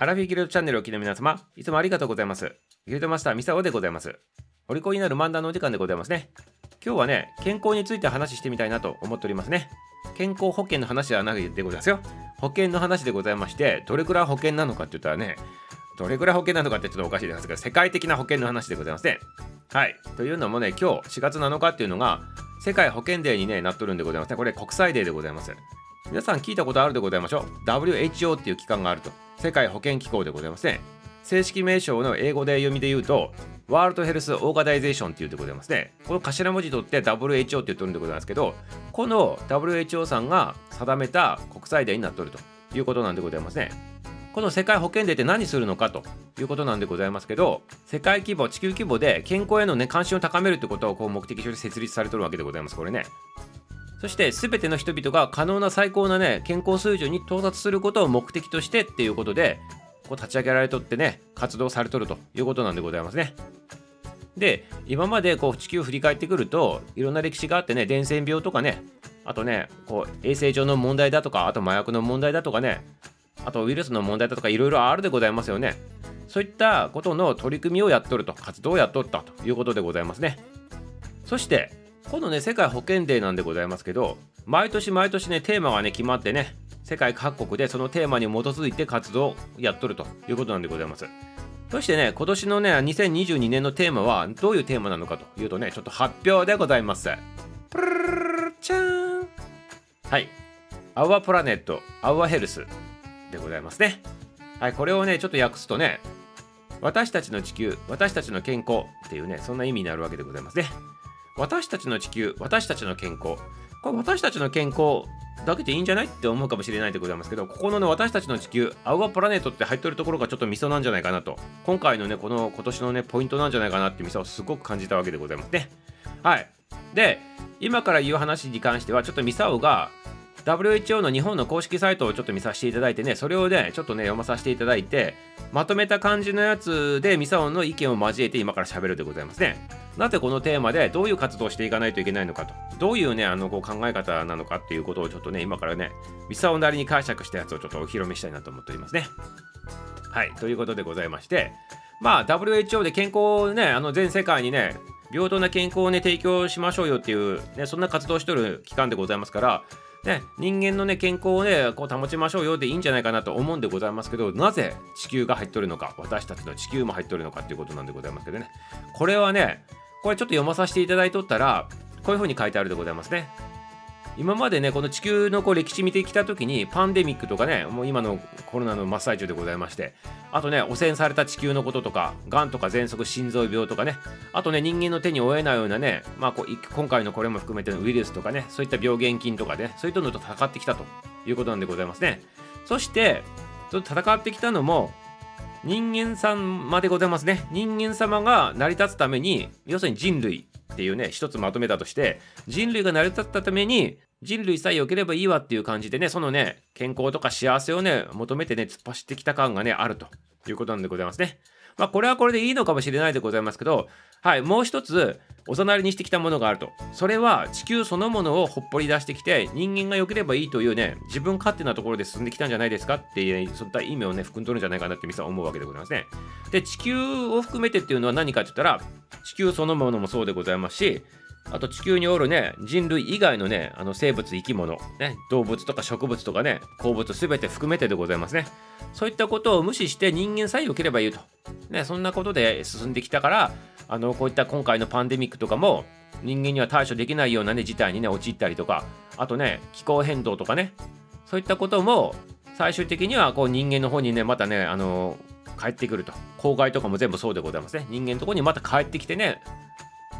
アラフィギルドチャンネルをお聞きの皆様、いつもありがとうございます。ギルドマスターミサオでございます。お利口になる漫談のお時間でございますね。今日はね、健康について話してみたいなと思っておりますね。健康保険の話ではないでございますよ。保険の話でございまして、どれくらい保険なのかって言ったらね、どれくらい保険なのかってちょっとおかしいですけど、世界的な保険の話でございますね。はい。というのもね、今日4月7日っていうのが、世界保険デーに、ね、なっとるんでございますね。これ国際デーでございます。皆さん聞いたことあるでございましょう。WHO っていう機関があると。世界保健機構でございますね。正式名称の英語で読みで言うと、 World Health Organization っていうでございますね。この頭文字取って WHO って言ってるんでございますけど、この WHO さんが定めた国際デーになっとるということなんでございますね。この世界保健デーって何するのかということなんでございますけど世界規模地球規模で健康への、ね、関心を高めるってことをこう目的として設立されてるわけでございますこれねそして全ての人々が可能な最高なね健康水準に到達することを目的としてっていうことでこう立ち上げられとってね活動されとるということなんでございますねで今までこう地球を振り返ってくるといろんな歴史があってね伝染病とかねあとねこう衛生上の問題だとかあと麻薬の問題だとかねあとウイルスの問題だとかいろいろあるでございますよね。そういったことの取り組みをやっとると、活動をやっとったということでございますね。そして、このね、世界保健デーなんでございますけど、毎年毎年ね、テーマがね、決まってね、世界各国でそのテーマに基づいて活動をやっとるということなんでございます。そしてね、今年のね、2022年のテーマはどういうテーマなのかというとね、ちょっと発表でございます。プルルルルチャーンはい。Our Planet, Our Health でございますね。はい、これをね、ちょっと訳すとね、私たちの地球、私たちの健康っていうね、そんな意味になるわけでございますね。私たちの地球、私たちの健康。これ私たちの健康だけでいいんじゃないって思うかもしれないでございますけど、ここのね、私たちの地球、アウアプラネットって入ってるところがちょっとミソなんじゃないかなと。今回のね、この今年のね、ポイントなんじゃないかなってミソをすごく感じたわけでございますね。はい。で、今から言う話に関しては、ちょっとミサオが WHO の日本の公式サイトをちょっと見させていただいてね、それをね、ちょっとね、読まさせていただいて、まとめた感じのやつで、ミサオの意見を交えて今から喋るでございますね。なぜこのテーマでどういう活動をしていかないといけないのかと、どういうね、あのこう考え方なのかっていうことをちょっとね、今からね、ミサオなりに解釈したやつをちょっとお披露目したいなと思っておりますね。はい、ということでございまして、まあ、WHO で健康をね、あの全世界にね、平等な健康をね、提供しましょうよっていう、ね、そんな活動をしておる機関でございますから、ね、人間のね健康をねこう保ちましょうよでいいんじゃないかなと思うんでございますけどなぜ地球が入っとるのか私たちの地球も入っとるのかっていうことなんでございますけどねこれはねこれちょっと読まさせていただいとったらこういうふうに書いてあるでございますね。今までねこの地球のこう歴史見てきた時にパンデミックとかねもう今のコロナの真っ最中でございましてあとね汚染された地球のこととかがんとか喘息心臓病とかねあとね人間の手に負えないようなねまあこう今回のこれも含めてのウイルスとかねそういった病原菌とかねそういったのと戦ってきたということなんでございますね。そして戦ってきたのも人間さんまでございますね。人間様が成り立つために要するに人類っていうね一つまとめたとして人類が成り立ったために人類さえ良ければいいわっていう感じでねそのね健康とか幸せをね求めてね突っ走ってきた感がねあるということなんでございますね。まあこれはこれでいいのかもしれないでございますけどはいもう一つおざなりにしてきたものがあると。それは地球そのものをほっぽり出してきて人間が良ければいいというね自分勝手なところで進んできたんじゃないですか？っていうそういった意味をね含んどるんじゃないかなって皆さん思うわけでございますね。で地球を含めてっていうのは何かって言ったら地球そのものもそうでございますしあと地球におるね人類以外のねあの生物生き物、ね、動物とか植物とかね鉱物全て含めてでございますね。そういったことを無視して人間さえ良ければいいと、ね、そんなことで進んできたからあのこういった今回のパンデミックとかも人間には対処できないようなね事態にね陥ったりとかあとね気候変動とかね。そういったことも最終的にはこう人間の方にねまたねあの帰ってくると。公害とかも全部そうでございますね。人間のとこにまた帰ってきてね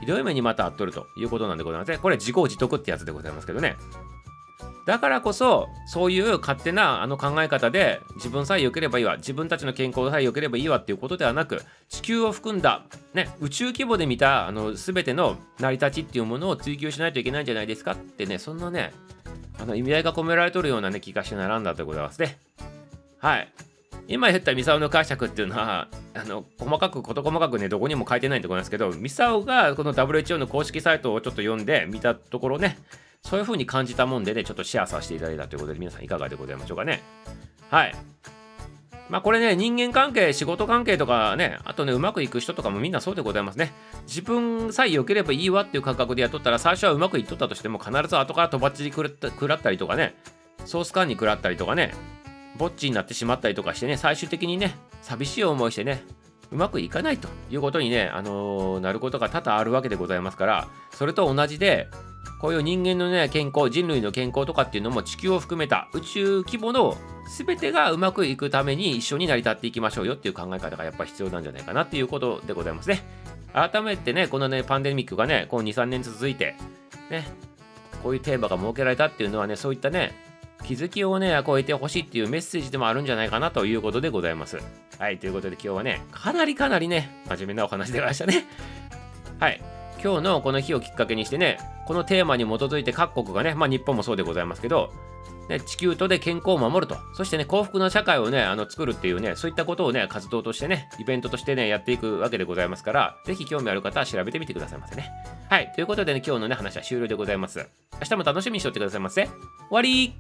ひどい目にまたあっとるということなんでございますね。これ自業自得ってやつでございますけどね。だからこそ、そういう勝手なあの考え方で自分さえ良ければいいわ、自分たちの健康さえ良ければいいわっていうことではなく、地球を含んだ、ね、宇宙規模で見たあの全ての成り立ちっていうものを追求しないといけないんじゃないですかってね、そんなね、あの意味合いが込められとるようなね、気がしてならんだでございますね。はい。今言ったミサオの解釈っていうのはあの細かく事細かくねどこにも書いてないんでございますけどミサオがこの WHO の公式サイトをちょっと読んで見たところねそういう風に感じたもんでねちょっとシェアさせていただいたということで皆さんいかがでございましょうかね。はい。まあこれね人間関係仕事関係とかねあとねうまくいく人とかもみんなそうでございますね。自分さえ良ければいいわっていう感覚でやっとったら最初はうまくいっとったとしても必ず後からとばっちり食らったりとかねソース缶に食らったりとかねぼっちになってしまったりとかしてね最終的にね寂しい思いしてねうまくいかないということにね、あのー、なることが多々あるわけでございますからそれと同じでこういう人間のね健康人類の健康とかっていうのも地球を含めた宇宙規模の全てがうまくいくために一緒に成り立っていきましょうよっていう考え方がやっぱ必要なんじゃないかなっていうことでございますね。改めてねこのねパンデミックがねこう23年続いてねこういうテーマが設けられたっていうのはねそういったね気づきをね、超えてほしいっていうメッセージでもあるんじゃないかなということでございます。はい、ということで今日はね、かなりかなりね、真面目なお話でございましたね。はい。今日のこの日をきっかけにしてね、このテーマに基づいて各国がね、まあ日本もそうでございますけど、ね、地球とで健康を守ると、そしてね、幸福な社会をね、あの作るっていうね、そういったことをね、活動としてね、イベントとしてね、やっていくわけでございますから、ぜひ興味ある方は調べてみてくださいませね。はい、ということでね、今日のね、話は終了でございます。明日も楽しみにしておいてくださいませ。終わり